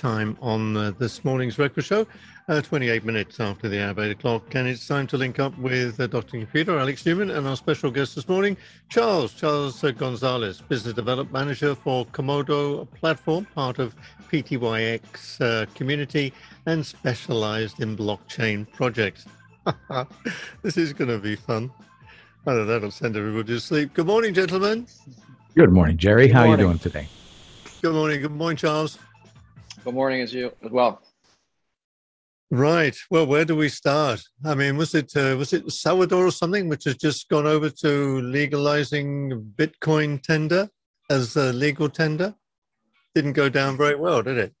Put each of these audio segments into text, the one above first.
time on uh, this morning's record show, uh, 28 minutes after the hour of 8 o'clock. And it's time to link up with uh, Dr. Computer, Alex Neuman, and our special guest this morning, Charles, Charles uh, Gonzales, Business Development Manager for Komodo Platform, part of PTYX uh, community, and specialized in blockchain projects. this is going to be fun. I know that'll send everybody to sleep. Good morning, gentlemen. Good morning, Gerry. Good How morning. are you doing today? Good morning. Good morning, Charles. Good morning, as you as well. Right. Well, where do we start? I mean, was it uh, was it Salvador or something which has just gone over to legalizing Bitcoin tender as a legal tender? Didn't go down very well, did it?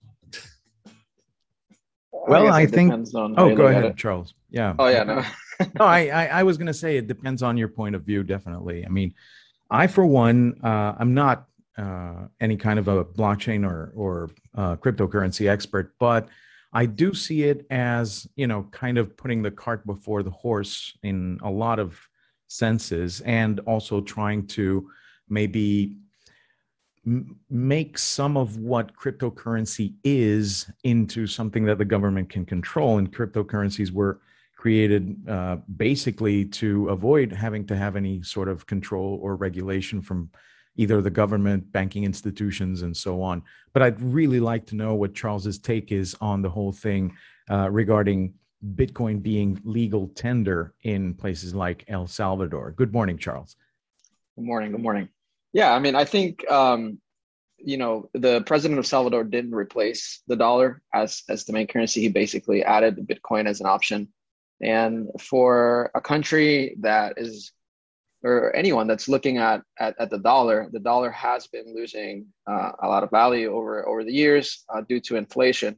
Well, I, I think. oh, go ahead, Charles. Yeah. Oh yeah, no. no, I, I, I was going to say it depends on your point of view. Definitely. I mean, I for one, uh, I'm not uh, any kind of a blockchain or or uh, cryptocurrency expert, but I do see it as you know, kind of putting the cart before the horse in a lot of senses, and also trying to maybe make some of what cryptocurrency is into something that the government can control. And cryptocurrencies were created uh, basically to avoid having to have any sort of control or regulation from either the government, banking institutions, and so on. But I'd really like to know what Charles's take is on the whole thing uh, regarding Bitcoin being legal tender in places like El Salvador. Good morning, Charles. Good morning. Good morning. Yeah, I mean, I think um, you know the president of Salvador didn't replace the dollar as as the main currency. He basically added Bitcoin as an option. And for a country that is, or anyone that's looking at, at, at the dollar, the dollar has been losing uh, a lot of value over, over the years uh, due to inflation.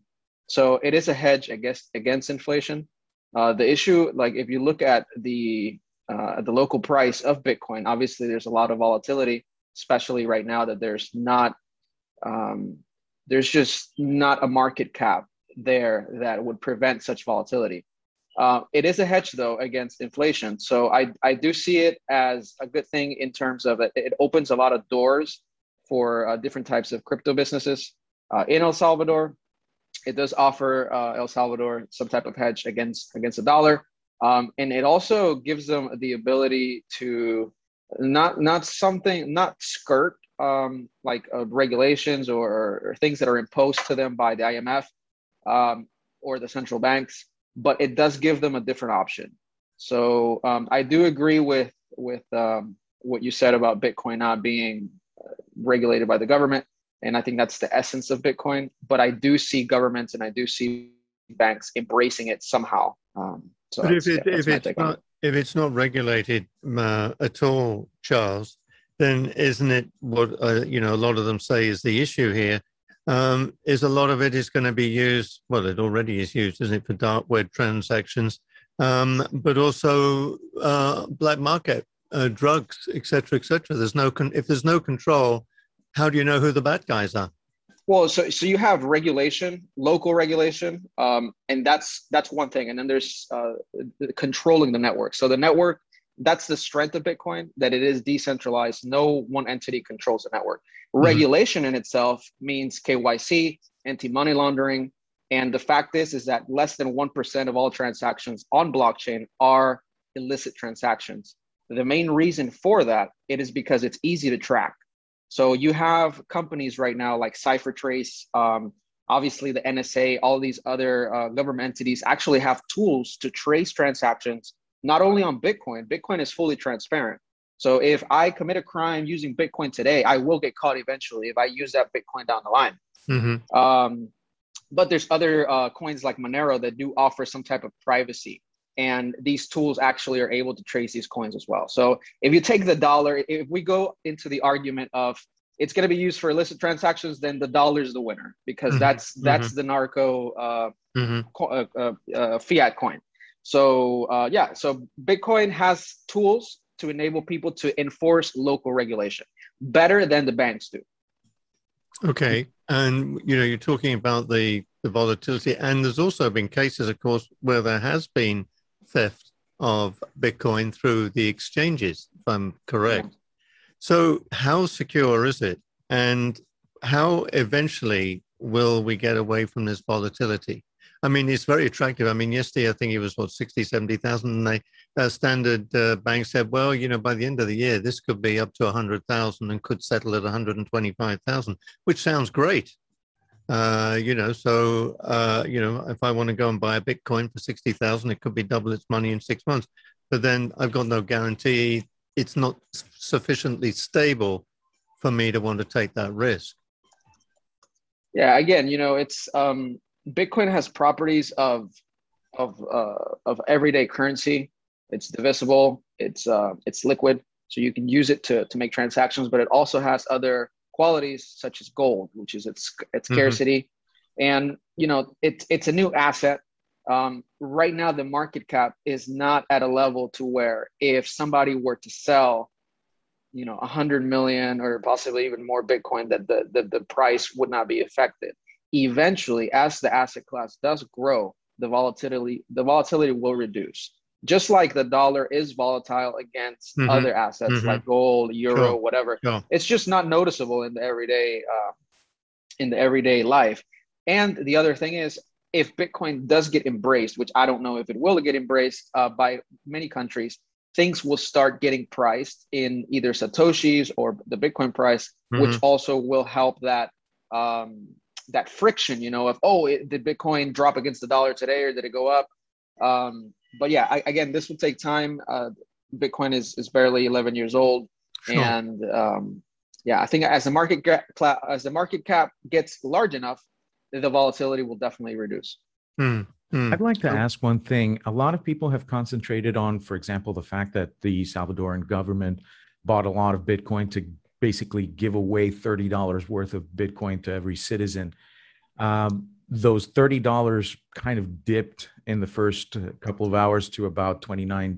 So it is a hedge against, against inflation. Uh, the issue, like if you look at the, uh, the local price of Bitcoin, obviously there's a lot of volatility, especially right now that there's not, um, there's just not a market cap there that would prevent such volatility. Uh, it is a hedge though against inflation. So I, I do see it as a good thing in terms of it, it opens a lot of doors for uh, different types of crypto businesses uh, in El Salvador. It does offer uh, El Salvador some type of hedge against against the dollar, um, and it also gives them the ability to not not something not skirt um, like uh, regulations or, or, things that are imposed to them by the IMF um, or the central banks but it does give them a different option. So um, I do agree with with um, what you said about Bitcoin not being uh, regulated by the government, and I think that's the essence of Bitcoin. But I do see governments and I do see banks embracing it somehow. Um, so but if, it, yeah, if it's not it. if it's not regulated uh, at all, Charles, then isn't it what uh, you know? A lot of them say is the issue here um, is a lot of it is going to be used. Well, it already is used, isn't it, for dark web transactions, um, but also uh, black market uh, drugs, etc., etc. There's no con- if there's no control, how do you know who the bad guys are? Well, so so you have regulation, local regulation, um, and that's that's one thing, and then there's uh, controlling the network. So the network that's the strength of Bitcoin that it is decentralized. No one entity controls the network. Mm-hmm. Regulation in itself means KYC, anti money laundering. And the fact is, is that less than 1% of all transactions on blockchain are illicit transactions. The main reason for that, it is because it's easy to track. So you have companies right now like CipherTrace, um, obviously the NSA, all these other uh, government entities actually have tools to trace transactions not only on Bitcoin, Bitcoin is fully transparent. So if I commit a crime using Bitcoin today, I will get caught eventually if I use that Bitcoin down the line. Mm-hmm. Um, but there's other uh, coins like Monero that do offer some type of privacy. And these tools actually are able to trace these coins as well. So if you take the dollar, if we go into the argument of it's going to be used for illicit transactions, then the dollar is the winner because mm-hmm. that's that's mm-hmm. the narco uh, mm-hmm. co- uh, uh, uh fiat coin. So uh, yeah, so Bitcoin has tools to enable people to enforce local regulation better than the banks do. Okay, and you know you're talking about the the volatility, and there's also been cases, of course, where there has been theft of Bitcoin through the exchanges, if I'm correct. Yeah. So how secure is it, and how eventually will we get away from this volatility? I mean, it's very attractive. I mean, yesterday I think it was what 60, 70,000, and uh, standard uh, bank said, well, you know, by the end of the year, this could be up to 100,000 and could settle at 125,000, which sounds great. Uh, you know, so uh, you know, if I want to go and buy a Bitcoin for 60,000, it could be double its money in six months. But then I've got no guarantee. It's not sufficiently stable for me to want to take that risk. Yeah, again, you know, it's um, Bitcoin has properties of of uh, of everyday currency. It's divisible. It's uh, it's liquid, so you can use it to to make transactions. But it also has other qualities such as gold, which is its its mm-hmm. scarcity, and you know it's it's a new asset. Um, right now, the market cap is not at a level to where if somebody were to sell, you know, a hundred million or possibly even more Bitcoin, that the, the the price would not be affected eventually as the asset class does grow the volatility the volatility will reduce just like the dollar is volatile against mm-hmm. other assets mm-hmm. like gold euro sure. whatever sure. it's just not noticeable in the everyday uh, in the everyday life and the other thing is if bitcoin does get embraced which i don't know if it will get embraced uh, by many countries things will start getting priced in either satoshis or the bitcoin price mm-hmm. which also will help that um, that friction, you know, of oh, it, did Bitcoin drop against the dollar today or did it go up? Um, but yeah, I, again, this will take time. Uh, Bitcoin is is barely 11 years old, sure. and um, yeah, I think as the market cap, as the market cap gets large enough, the volatility will definitely reduce. Hmm. Hmm. I'd like to ask one thing. A lot of people have concentrated on, for example, the fact that the Salvadoran government bought a lot of Bitcoin to basically give away $30 worth of Bitcoin to every citizen. Um, those $30 kind of dipped in the first couple of hours to about $29,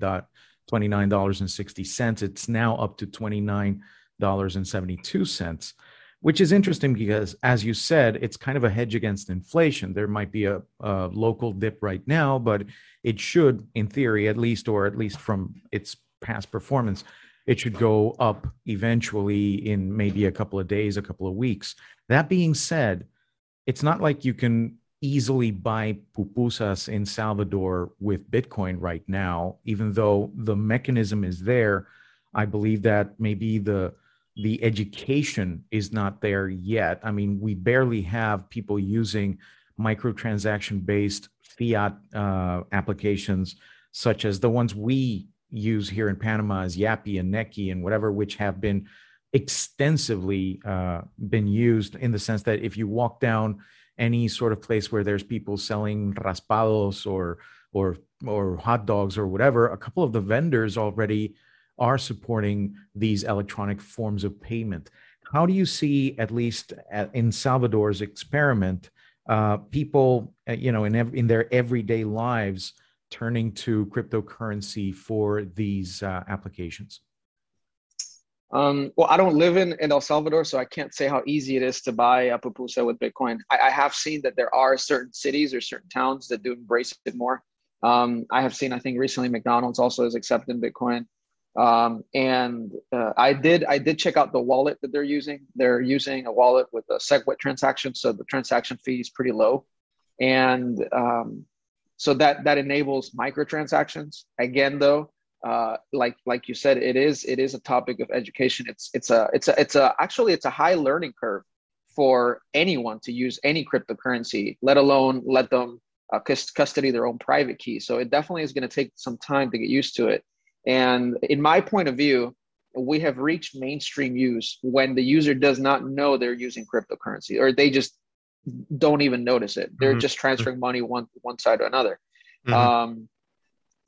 $29.60. It's now up to $29.72, which is interesting because, as you said, it's kind of a hedge against inflation. There might be a, a local dip right now, but it should, in theory, at least, or at least from its past performance, it should go up eventually in maybe a couple of days, a couple of weeks. That being said, it's not like you can easily buy pupusas in Salvador with Bitcoin right now, even though the mechanism is there. I believe that maybe the the education is not there yet. I mean, we barely have people using microtransaction based fiat uh, applications such as the ones we use here in Panama is Yappy and Nequi and whatever, which have been extensively uh, been used in the sense that if you walk down any sort of place where there's people selling raspados or or or hot dogs or whatever, a couple of the vendors already are supporting these electronic forms of payment. How do you see, at least at, in Salvador's experiment, uh, people, uh, you know, in ev- in their everyday lives? Turning to cryptocurrency for these uh, applications? Um, well, I don't live in, in El Salvador, so I can't say how easy it is to buy a pupusa with Bitcoin. I, I have seen that there are certain cities or certain towns that do embrace it more. Um, I have seen, I think recently McDonald's also is accepting Bitcoin. Um, and uh, I did I did check out the wallet that they're using. They're using a wallet with a SegWit transaction, so the transaction fee is pretty low. And um, so that that enables microtransactions. Again though uh, like like you said it is it is a topic of education. It's it's a it's a it's a actually it's a high learning curve for anyone to use any cryptocurrency let alone let them uh, custody their own private key. So it definitely is going to take some time to get used to it. And in my point of view we have reached mainstream use when the user does not know they're using cryptocurrency or they just don't even notice it. They're mm-hmm. just transferring money one one side to another. Mm-hmm. Um,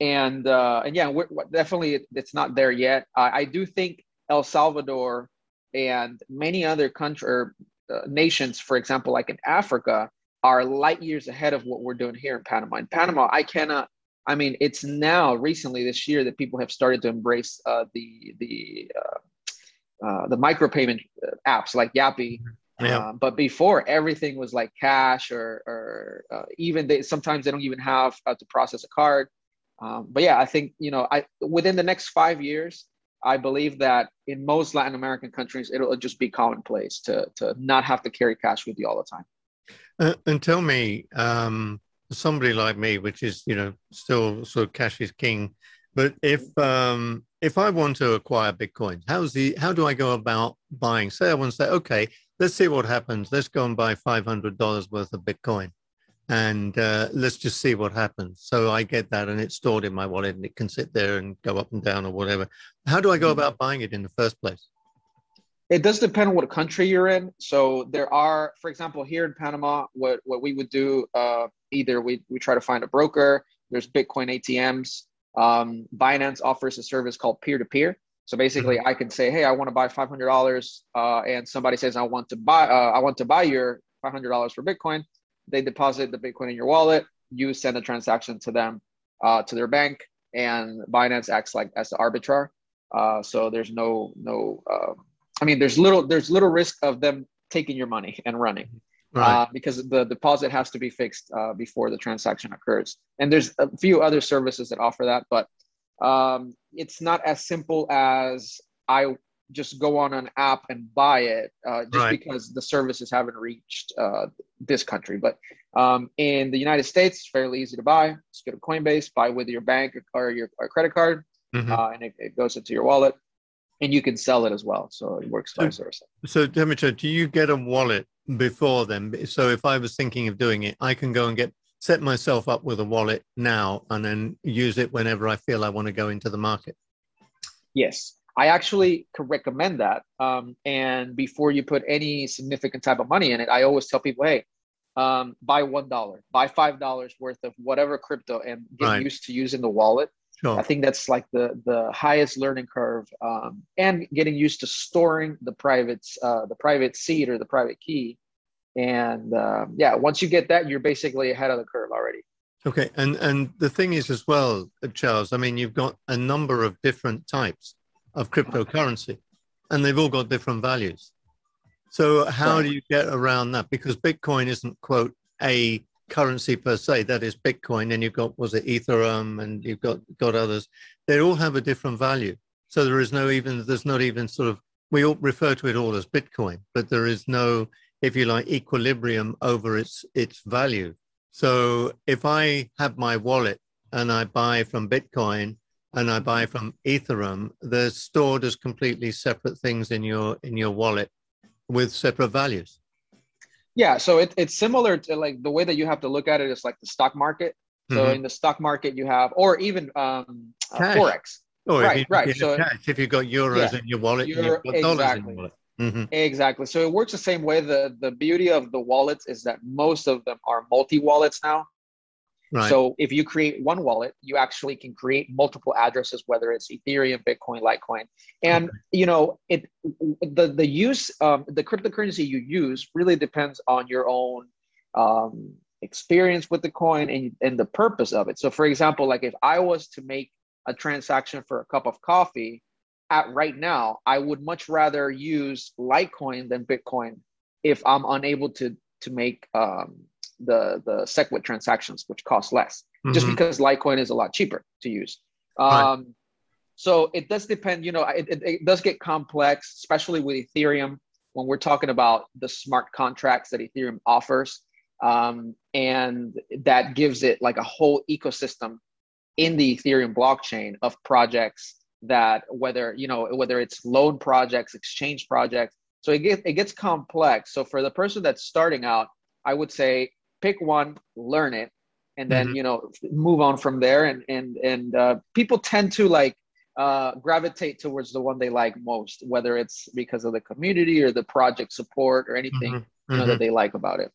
and uh, and yeah, we're, definitely it's not there yet. I, I, do think El Salvador and many other country or uh, nations, for example, like in Africa, are light years ahead of what we're doing here in Panama. In Panama, I cannot. I mean, it's now recently this year that people have started to embrace uh, the the uh, uh, the micropayment uh, apps like Yappy mm-hmm. Yeah. Um, but before everything was like cash or, or uh, even they sometimes they don't even have uh, to process a card. Um, but yeah, I think you know, I within the next five years, I believe that in most Latin American countries, it'll just be commonplace to to not have to carry cash with you all the time. Uh, and tell me, um, somebody like me, which is you know still sort of cash is king, but if um, if I want to acquire Bitcoin, how's the how do I go about buying? Say I want to say, okay, let's see what happens. Let's go and buy five hundred dollars worth of Bitcoin, and uh, let's just see what happens. So I get that, and it's stored in my wallet, and it can sit there and go up and down or whatever. How do I go about buying it in the first place? It does depend on what country you're in. So there are, for example, here in Panama, what what we would do, uh, either we we try to find a broker. There's Bitcoin ATMs. Um, Binance offers a service called peer to peer. So basically, mm-hmm. I can say, "Hey, I want to buy five hundred dollars," uh, and somebody says, "I want to buy, uh, I want to buy your five hundred dollars for Bitcoin." They deposit the Bitcoin in your wallet. You send a transaction to them, uh, to their bank, and Binance acts like as the arbiter. Uh, so there's no no um, I mean, there's little there's little risk of them taking your money and running. Right. Uh, because the deposit has to be fixed uh, before the transaction occurs. And there's a few other services that offer that, but um, it's not as simple as I just go on an app and buy it uh, just right. because the services haven't reached uh, this country. But um, in the United States, it's fairly easy to buy. Just go to Coinbase, buy with your bank or your or credit card, mm-hmm. Uh, and it, it goes into your wallet and you can sell it as well. So it works vice versa. So, Demeter, do you get a wallet before then? So if I was thinking of doing it, I can go and get set myself up with a wallet now and then use it whenever I feel I want to go into the market. Yes, I actually could recommend that. Um, and before you put any significant type of money in it, I always tell people, hey, um, buy one dollar, buy five dollars worth of whatever crypto, and get right. used to using the wallet Sure. I think that's like the the highest learning curve, um, and getting used to storing the private uh, the private seed or the private key, and um, yeah, once you get that, you're basically ahead of the curve already. Okay, and and the thing is as well, Charles. I mean, you've got a number of different types of cryptocurrency, and they've all got different values. So how do you get around that? Because Bitcoin isn't quote a currency per se, that is Bitcoin, and you've got, was it Ethereum, and you've got, got others, they all have a different value. So there is no even, there's not even sort of, we all refer to it all as Bitcoin, but there is no, if you like, equilibrium over its, its value. So if I have my wallet and I buy from Bitcoin and I buy from Ethereum, they're stored as completely separate things in your, in your wallet with separate values. Yeah, so it, it's similar to like the way that you have to look at it is like the stock market. So mm-hmm. in the stock market, you have, or even um, uh, forex. Oh, right, you, right. So cash, if you've got euros yeah, in your wallet, you've got exactly. in your wallet. Mm-hmm. Exactly. So it works the same way. The the beauty of the wallets is that most of them are multi wallets now. Right. So if you create one wallet, you actually can create multiple addresses, whether it's Ethereum, Bitcoin, Litecoin, and okay. you know it. The the use um, the cryptocurrency you use really depends on your own um, experience with the coin and and the purpose of it. So, for example, like if I was to make a transaction for a cup of coffee, at right now, I would much rather use Litecoin than Bitcoin if I'm unable to to make um, the the SegWit transactions, which cost less, mm-hmm. just because Litecoin is a lot cheaper to use. Um, right. So it does depend. You know, it, it, it, does get complex, especially with Ethereum when we're talking about the smart contracts that Ethereum offers, um, and that gives it like a whole ecosystem in the Ethereum blockchain of projects that whether you know whether it's loan projects, exchange projects. So it gets it gets complex. So for the person that's starting out, I would say pick one, learn it, and then mm-hmm. you know move on from there. And and and uh, people tend to like uh, gravitate towards the one they like most, whether it's because of the community or the project support or anything mm-hmm. you know, that mm-hmm. they like about it.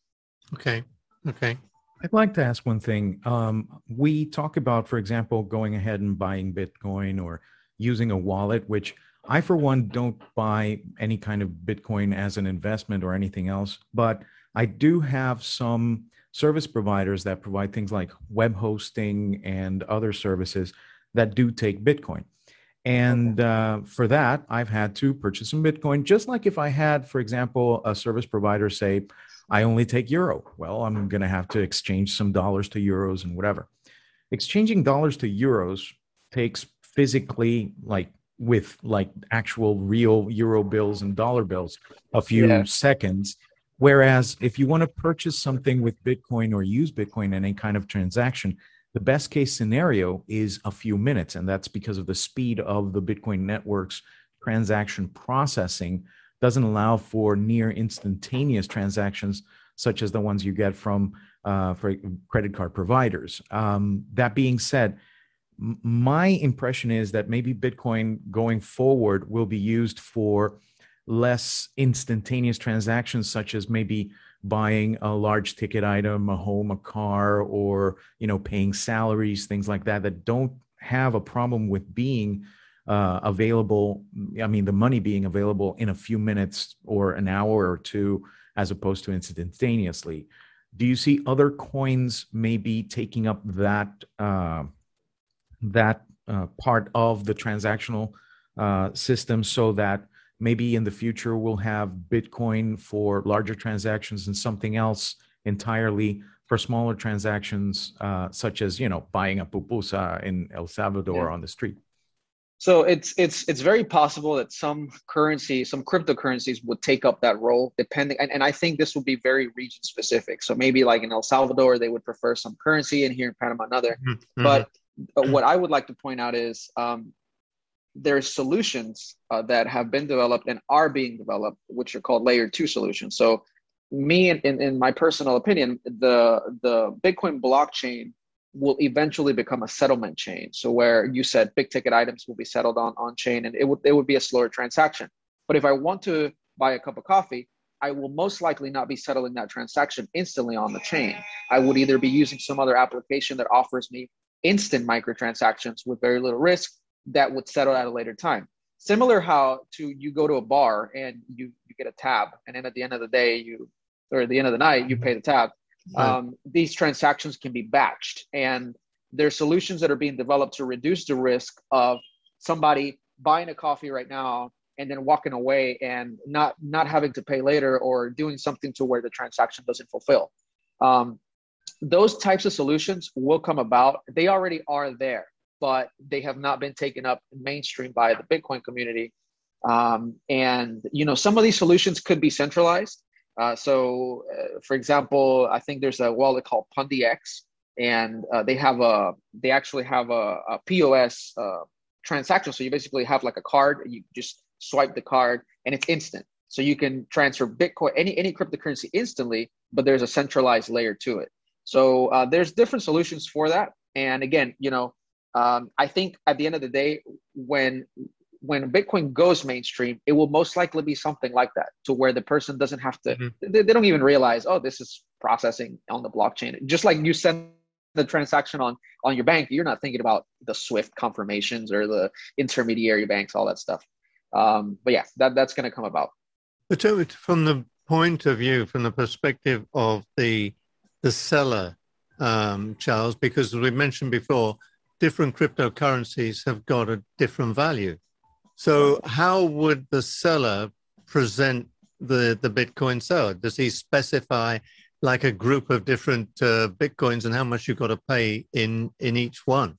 Okay. Okay. I'd like to ask one thing. Um, we talk about, for example, going ahead and buying Bitcoin or using a wallet, which I, for one, don't buy any kind of Bitcoin as an investment or anything else. But I do have some service providers that provide things like web hosting and other services that do take Bitcoin. And uh, for that, I've had to purchase some Bitcoin, just like if I had, for example, a service provider say, I only take Euro. Well, I'm going to have to exchange some dollars to Euros and whatever. Exchanging dollars to Euros takes physically, like with like actual real Euro bills and dollar bills, a few yeah. seconds Whereas if you want to purchase something with Bitcoin or use Bitcoin in any kind of transaction, the best case scenario is a few minutes. And that's because of the speed of the Bitcoin network's transaction processing doesn't allow for near instantaneous transactions such as the ones you get from uh, for credit card providers. Um, that being said, my impression is that maybe Bitcoin going forward will be used for less instantaneous transactions, such as maybe buying a large ticket item, a home, a car, or you know paying salaries, things like that, that don't have a problem with being uh, available. I mean, the money being available in a few minutes or an hour or two, as opposed to instantaneously. Do you see other coins maybe taking up that uh, that uh, part of the transactional uh, system so that maybe in the future we'll have Bitcoin for larger transactions and something else entirely for smaller transactions, uh, such as you know buying a pupusa in El Salvador yeah. on the street. So it's it's it's very possible that some currency, some cryptocurrencies would take up that role, depending. And, and I think this would be very region specific. So maybe like in El Salvador, they would prefer some currency, and here in Panama another. Mm-hmm. But uh, what I would like to point out is um, there's solutions uh, that have been developed and are being developed, which are called layer two solutions. So, me, in, in, in my personal opinion, the the Bitcoin blockchain will eventually become a settlement chain. So, where you said big ticket items will be settled on on chain, and it would it would be a slower transaction. But if I want to buy a cup of coffee, I will most likely not be settling that transaction instantly on the chain. I would either be using some other application that offers me instant microtransactions with very little risk that would settle at a later time. Similar how to you go to a bar and you you get a tab, and then at the end of the day you or at the end of the night you pay the tab. Right. Um, these transactions can be batched, and there's solutions that are being developed to reduce the risk of somebody buying a coffee right now and then walking away and not not having to pay later or doing something to where the transaction doesn't fulfill. Um, those types of solutions will come about. They already are there but they have not been taken up mainstream by the Bitcoin community. Um, and you know, some of these solutions could be centralized. Uh, so, uh, for example, I think there's a wallet called PundiX, and uh, they have a they actually have a, a POS uh, transaction. So you basically have like a card, you just swipe the card, and it's instant. So you can transfer Bitcoin, any any cryptocurrency instantly, but there's a centralized layer to it. So uh, there's different solutions for that. And again, you know, um, I think at the end of the day, when when Bitcoin goes mainstream, it will most likely be something like that, to where the person doesn't have to. Mm-hmm. They, they, don't even realize, oh, this is processing on the blockchain. Just like you send the transaction on on your bank, you're not thinking about the SWIFT confirmations or the intermediary banks, all that stuff. Um, but yeah, that that's going to come about. But from the point of view, from the perspective of the the seller, um, Charles, because as we mentioned before, different cryptocurrencies have got a different value. So, how would the seller present the, the Bitcoin seller? Does he specify like a group of different uh, Bitcoins and how much you've got to pay in, in each one?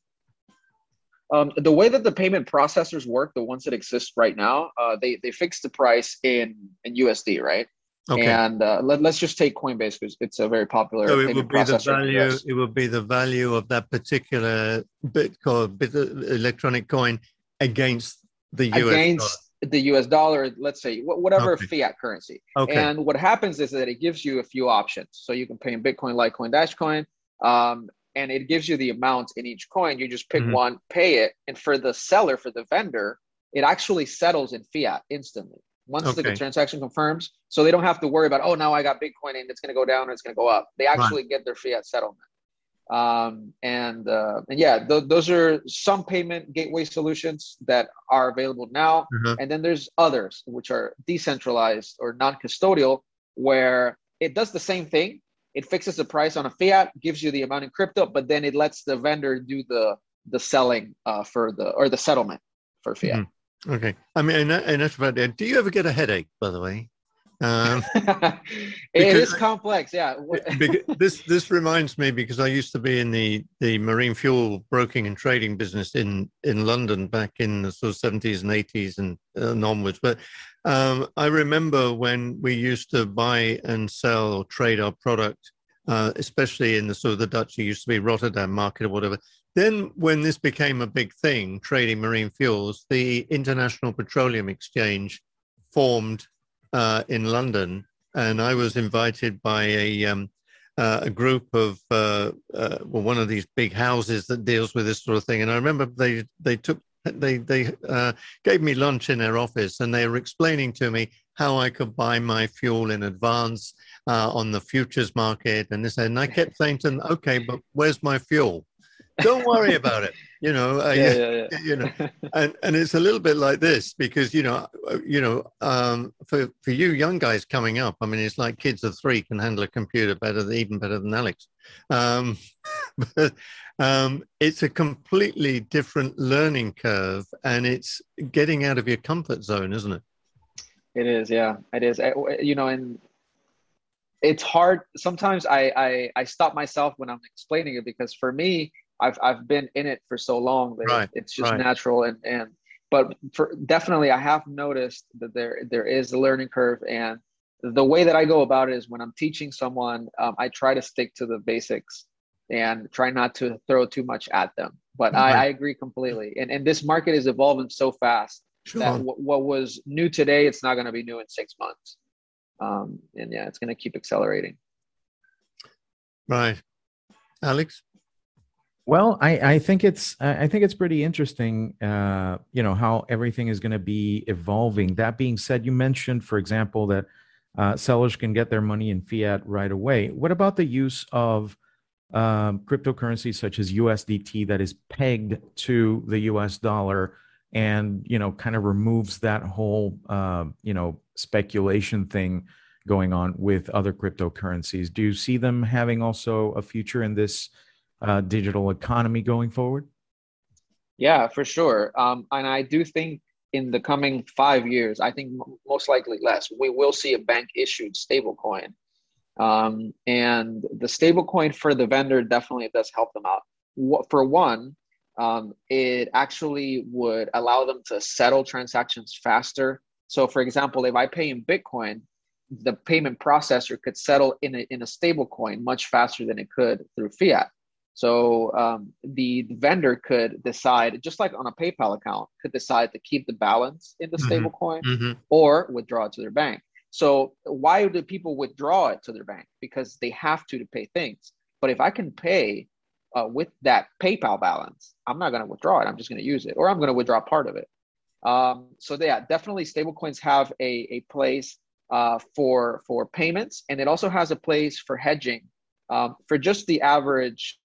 Um, the way that the payment processors work, the ones that exist right now, uh, they, they fix the price in, in USD, right? Okay. And uh, let, us just take Coinbase because it's a very popular. So it would be the value. It would be the value of that particular Bitcoin, bit, electronic coin against the US against dollar. the US dollar. Let's say whatever okay. fiat currency. Okay. And what happens is that it gives you a few options. So you can pay in Bitcoin, Litecoin, Dashcoin, um, and it gives you the amount in each coin. You just pick mm-hmm. one, pay it, and for the seller, for the vendor, it actually settles in fiat instantly once okay. the transaction confirms. So they don't have to worry about, oh, now I got Bitcoin and it's going to go down or it's going to go up. They actually right. get their fiat settlement. Um, and, uh, and yeah, th- those are some payment gateway solutions that are available now. Mm-hmm. And then there's others which are decentralized or non custodial, where it does the same thing. It fixes the price on a fiat, gives you the amount in crypto, but then it lets the vendor do the the selling uh, for the or the settlement for fiat. Mm-hmm. Okay. I mean, and, that's about it. Do you ever get a headache, by the way? Um, it is complex, yeah. this this reminds me because I used to be in the the marine fuel broking and trading business in in London back in the sort of seventies and eighties and, and onwards. But um, I remember when we used to buy and sell or trade our product, uh, especially in the sort of the Dutch, it used to be Rotterdam market or whatever. Then, when this became a big thing, trading marine fuels, the International Petroleum Exchange formed uh, in London, and I was invited by a um, uh, a group of uh, uh, well, one of these big houses that deals with this sort of thing. And I remember they they took they they uh, gave me lunch in their office, and they were explaining to me how I could buy my fuel in advance uh, on the futures market and this. And I kept saying to them, "Okay, but where's my fuel?" Don't worry about it you know uh, yeah, yeah, yeah. you know. And and it's a little bit like this because you know uh, you know um, for for you young guys coming up i mean it's like kids of three can handle a computer better than even better than alex. Um, but um, it's a completely different learning curve and it's getting out of your comfort zone isn't it? It is yeah it is. You know and it's hard. Sometimes I, I i stop myself when i'm explaining it because for me I've I've been in it for so long that right, it's just right. natural and and but for definitely I have noticed that there there is a learning curve and the way that I go about it is when I'm teaching someone um, I try to stick to the basics and try not to throw too much at them but right. I, I, agree completely and and this market is evolving so fast sure. that w- what was new today it's not going to be new in six months um, and yeah it's going to keep accelerating right alex well, I, I think it's I think it's pretty interesting, uh, you know, how everything is going to be evolving. That being said, you mentioned, for example, that uh, sellers can get their money in fiat right away. What about the use of um, cryptocurrencies such as USDT that is pegged to the US dollar and you know kind of removes that whole uh, you know speculation thing going on with other cryptocurrencies? Do you see them having also a future in this? Uh, digital economy going forward? Yeah, for sure. Um, and I do think in the coming five years, I think most likely less, we will see a bank issued stablecoin. Um, and the stablecoin for the vendor definitely does help them out. For one, um, it actually would allow them to settle transactions faster. So, for example, if I pay in Bitcoin, the payment processor could settle in a, in a stable coin much faster than it could through fiat. So um, the vendor could decide, just like on a PayPal account, could decide to keep the balance in the mm-hmm. stable coin mm-hmm. or withdraw it to their bank. So why do people withdraw it to their bank? Because they have to to pay things. But if I can pay uh, with that PayPal balance, I'm not going to withdraw it. I'm just going to use it, or I'm going to withdraw part of it. Um, so yeah, definitely stablecoins have a, a place uh, for for payments, and it also has a place for hedging. Um, for just the average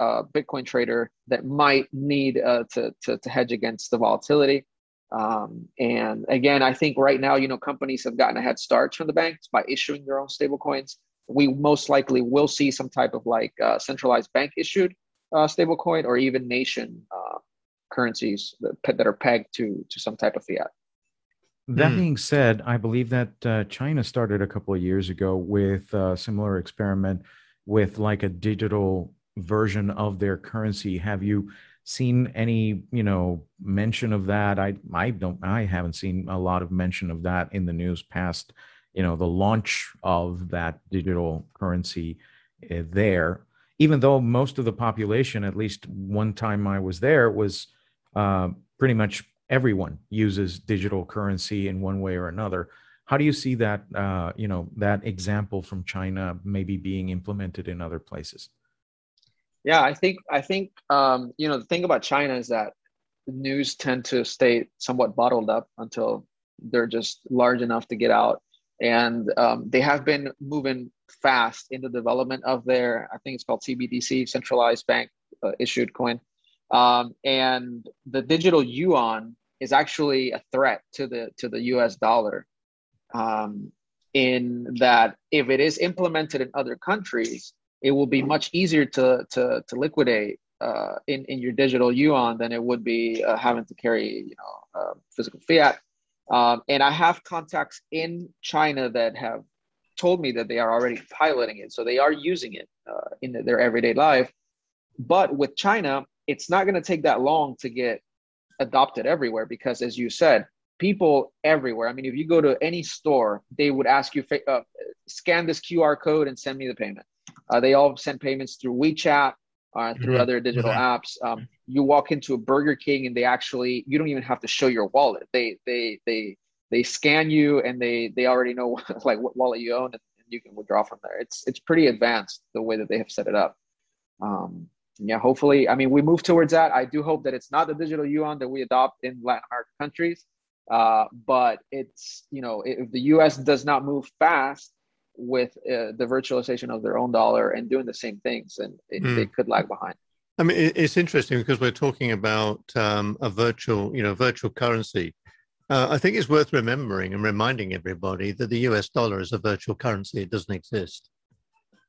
uh, Bitcoin trader that might need uh, to, to, to hedge against the volatility. Um, and again, I think right now, you know, companies have gotten a head start from the banks by issuing their own stable coins. We most likely will see some type of like uh, centralized bank issued uh, stable coin or even nation uh, currencies that, that are pegged to, to some type of fiat. That hmm. being said, I believe that uh, China started a couple of years ago with a similar experiment with like a digital version of their currency. Have you seen any, you know, mention of that? I I don't I haven't seen a lot of mention of that in the news past, you know, the launch of that digital currency uh, there. Even though most of the population, at least one time I was there, was uh, pretty much everyone uses digital currency in one way or another. How do you see that, uh, you know, that example from China maybe being implemented in other places? Yeah, I think I think um, you know the thing about China is that news tend to stay somewhat bottled up until they're just large enough to get out, and um, they have been moving fast in the development of their I think it's called CBDC, centralized bank uh, issued coin, um, and the digital yuan is actually a threat to the to the U.S. dollar. Um, in that, if it is implemented in other countries, it will be much easier to to to liquidate uh, in in your digital yuan than it would be uh, having to carry you know uh, physical fiat. Um, and I have contacts in China that have told me that they are already piloting it. So they are using it uh, in their everyday life. But with China, it's not going to take that long to get adopted everywhere because, as you said, people everywhere. I mean, if you go to any store, they would ask you, uh, scan this QR code and send me the payment. Uh, they all send payments through WeChat, uh, through mm-hmm. other digital mm-hmm. apps. Um, you walk into a Burger King and they actually, you don't even have to show your wallet. They, they, they, they scan you and they, they already know like what wallet you own and, and you can withdraw from there. It's, it's pretty advanced the way that they have set it up. Um, yeah, hopefully, I mean, we move towards that. I do hope that it's not the digital yuan that we adopt in Latin American countries. Uh, but it's, you know, if the US does not move fast with uh, the virtualization of their own dollar and doing the same things, and it, mm. they could lag behind. I mean, it's interesting because we're talking about um, a virtual, you know, virtual currency. Uh, I think it's worth remembering and reminding everybody that the US dollar is a virtual currency. It doesn't exist.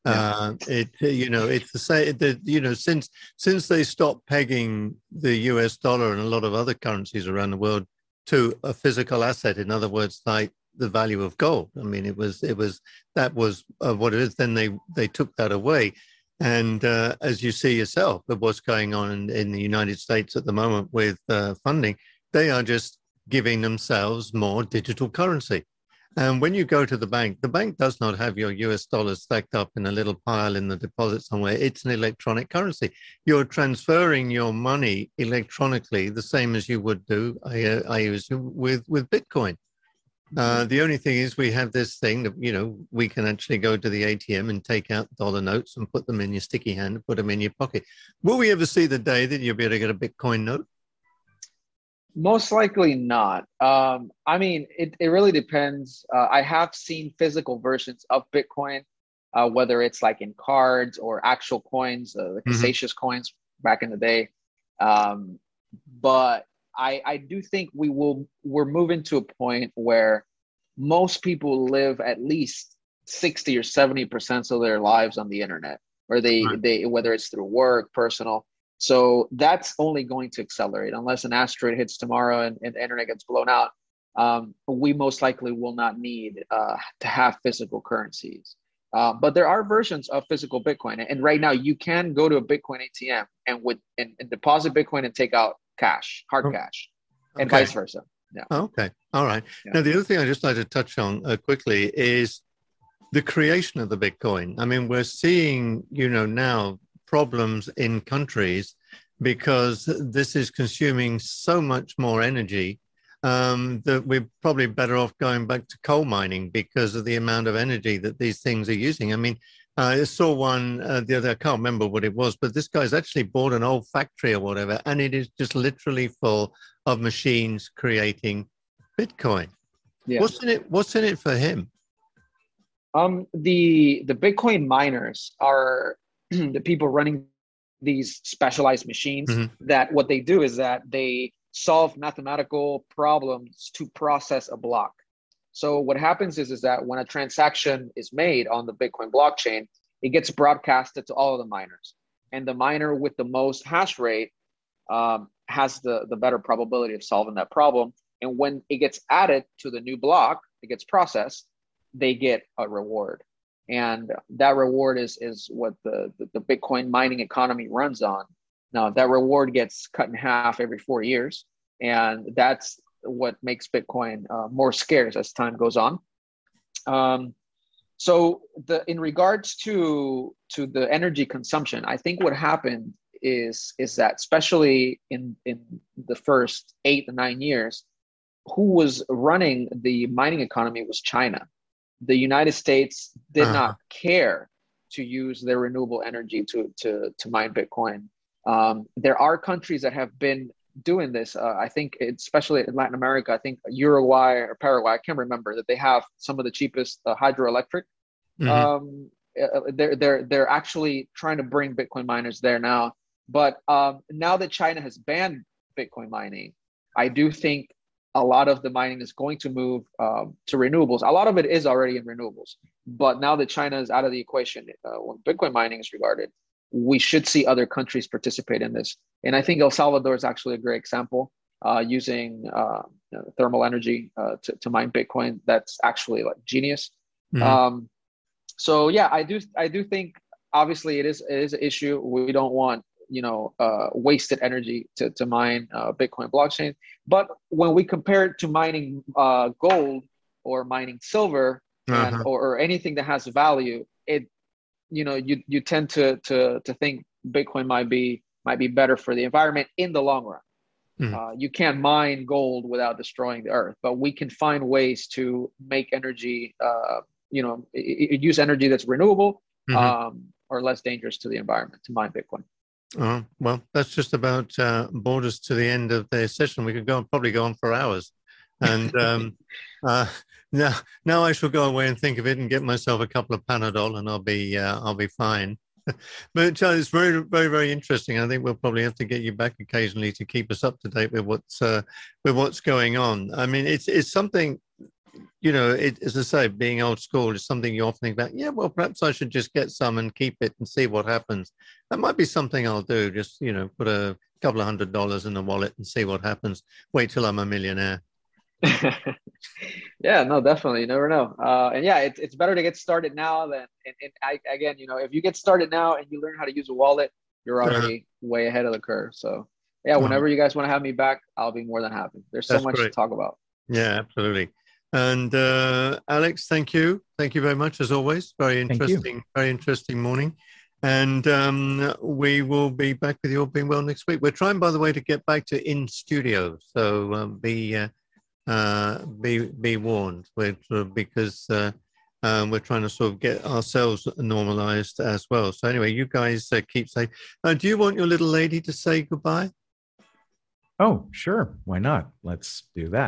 Uh, it you know it's the same. The, you know since since they stopped pegging the U.S. dollar and a lot of other currencies around the world to a physical asset, in other words, like the value of gold. I mean, it was it was that was uh, what it is. Then they they took that away, and uh, as you see yourself, of what's going on in, in, the United States at the moment with uh, funding, they are just giving themselves more digital currency. And when you go to the bank, the bank does not have your US dollars stacked up in a little pile in the deposit somewhere. It's an electronic currency. You're transferring your money electronically, the same as you would do, I, I with, with Bitcoin. Uh, the only thing is we have this thing that, you know, we can actually go to the ATM and take out dollar notes and put them in your sticky hand and put them in your pocket. Will we ever see the day that you'll be able to get a Bitcoin note? Most likely not. Um, I mean, it, it really depends. Uh, I have seen physical versions of Bitcoin, uh, whether it's like in cards or actual coins, uh, the Casascius mm-hmm. coins back in the day. Um, but I, I do think we will we're moving to a point where most people live at least 60 or 70 percent of their lives on the internet, or they right. they whether it's through work, personal. So that's only going to accelerate unless an asteroid hits tomorrow and, and the internet gets blown out. Um, we most likely will not need uh, to have physical currencies. Uh, but there are versions of physical Bitcoin, and right now you can go to a Bitcoin ATM and with and, and deposit Bitcoin and take out cash, hard oh, cash, and okay. vice versa. Yeah. okay. All right. Yeah. Now the other thing I just like to touch on uh, quickly is the creation of the Bitcoin. I mean, we're seeing, you know, now problems in countries because this is consuming so much more energy um, that we're probably better off going back to coal mining because of the amount of energy that these things are using. I mean, I saw one uh, the other, I can't remember what it was, but this guy's actually bought an old factory or whatever, and it is just literally full of machines creating Bitcoin. Yeah. What's in it? What's in it for him? Um, the the Bitcoin miners are the people running these specialized machines mm-hmm. that what they do is that they solve mathematical problems to process a block so what happens is is that when a transaction is made on the bitcoin blockchain it gets broadcasted to all of the miners. And the miner with the most hash rate um, has the, the better probability of solving that problem. And when it gets added to the new block it gets processed they get a reward. And that reward is is what the, the, the bitcoin mining economy runs on. Now that reward gets cut in half every four years. And that's what makes bitcoin uh, more scarce as time goes on um, so the in regards to to the energy consumption i think what happened is is that especially in in the first eight to nine years who was running the mining economy was china the United States did uh-huh. not care to use their renewable energy to to to mine Bitcoin. Um, there are countries that have been doing this. Uh, I think, especially in Latin America, I think Uruguay or Paraguay, I can't remember that they have some of the cheapest uh, hydroelectric. Mm-hmm. Um, uh, they're they're they're actually trying to bring Bitcoin miners there now. But um, now that China has banned Bitcoin mining, I do think a lot of the mining is going to move um, to renewables. A lot of it is already in renewables, but now that China is out of the equation, uh, when Bitcoin mining is regarded, we should see other countries participate in this. And I think El Salvador is actually a great example, uh, using uh, thermal energy uh, to, to mine Bitcoin. That's actually like genius. Mhm. Um, so yeah, I do I do think obviously it is it is an issue. We don't want you know uh, wasted energy to to mine uh, Bitcoin blockchain. But when we compare it to mining uh, gold or mining silver and, Uh-huh. or, or anything that has value, you know you you tend to to to think Bitcoin might be might be better for the environment in the long run. Mhm. Uh, you can't mine gold without destroying the earth, but we can find ways to make energy, uh, you know, i- i- use energy that's renewable Mhm. um, or less dangerous to the environment to mine Bitcoin. Oh, well, that's just about uh, us to the end of the session. We could go on, probably go on for hours. And um, uh, now, now I shall go away and think of it and get myself a couple of Panadol, and I'll be uh, I'll be fine. but Charlie, it's very, very, very interesting. I think we'll probably have to get you back occasionally to keep us up to date with what's uh, with what's going on. I mean, it's it's something. You know, it, as I say, being old school is something you often think about. Yeah, well, perhaps I should just get some and keep it and see what happens that might be something I'll do. Just you know, put a couple of hundred dollars in the wallet and see what happens. Wait till I'm a millionaire. yeah, no, definitely. You never know. Uh, and yeah, it's, it's better to get started now than, and, and I, again, you know, if you get started now and you learn how to use a wallet, you're Uh-huh. already way ahead of the curve. So yeah, Uh-huh. whenever you guys want to have me back, I'll be more than happy. There's so That's much to talk about. Yeah, absolutely. And uh, Alex, thank you, thank you very much as always. Very interesting, very interesting morning. And um, we will be back with you all being well next week. We're trying, by the way, to get back to in studio, so um, be uh, uh, be be warned, we because uh, um, we're trying to sort of get ourselves normalized as well. So anyway, you guys uh, keep safe. Uh, do you want your little lady to say goodbye? Oh, sure. Why not? Let's do that.